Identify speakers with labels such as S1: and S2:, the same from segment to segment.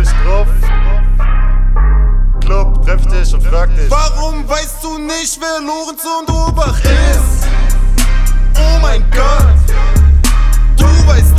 S1: drauf. Club, treff dich und frag dich.
S2: Warum weißt du nicht, wer Lorenz und Obach ist? Oh mein Gott, du weißt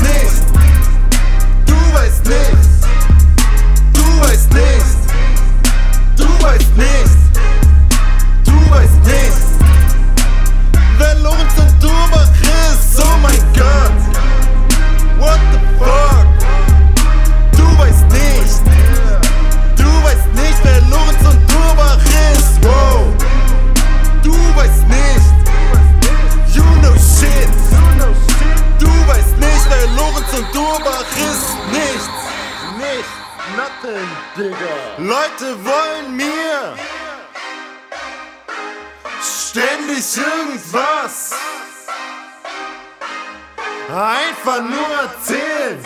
S1: nothing, Digga.
S2: Leute wollen mir ständig irgendwas. Einfach nur erzählen.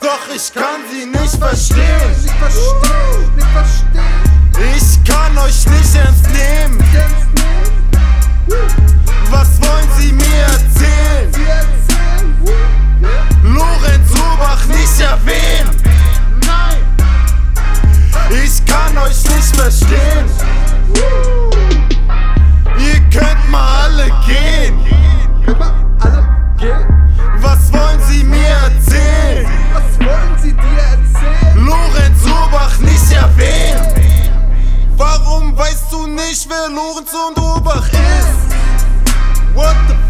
S2: Doch ich kann sie nicht verstehen.
S3: Nicht verstehen, nicht verstehen.
S2: Verstehen. Ihr könnt mal alle gehen. Was wollen sie mir erzählen?
S3: Was wollen sie dir erzählen?
S2: Lorenz Obach nicht erwähnen. Warum weißt du nicht, wer Lorenz und Obach ist? What the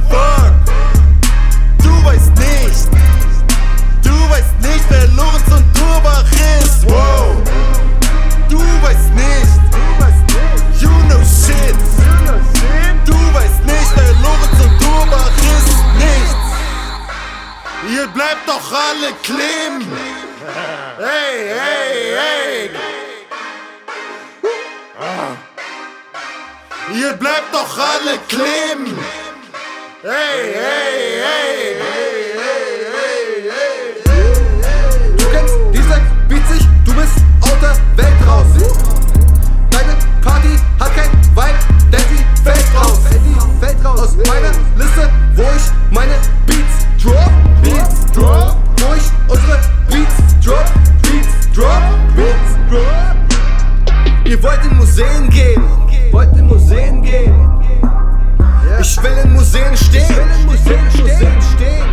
S2: Ihr bleibt doch alle kleben. Hey, hey, hey! Ihr bleibt doch alle kleben! Hey, hey, hey!
S3: Ihr wollt in Museen gehen, wollt in Museen gehen. Ich will in Museen stehen, ich will in Museen stehen.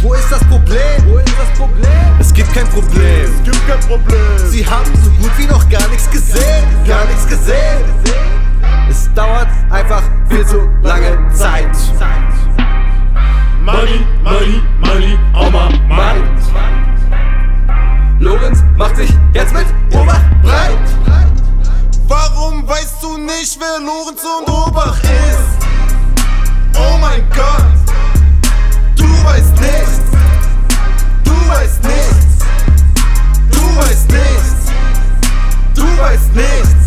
S3: Wo ist das Problem? Wo ist das Problem? Es gibt kein Problem.
S1: Gibt kein Problem.
S3: Sie haben so gut wie noch gar nichts gesehen. Gar nichts gesehen. Es dauert einfach viel zu lange Zeit.
S1: Money, money, money, Oma, Mann.
S3: Lorenz macht sich jetzt mit
S2: nicht, wer Lorenz und Obach ist? Oh mein Gott! Du weißt nichts! Du weißt nichts! Du weißt nichts! Du weißt nichts!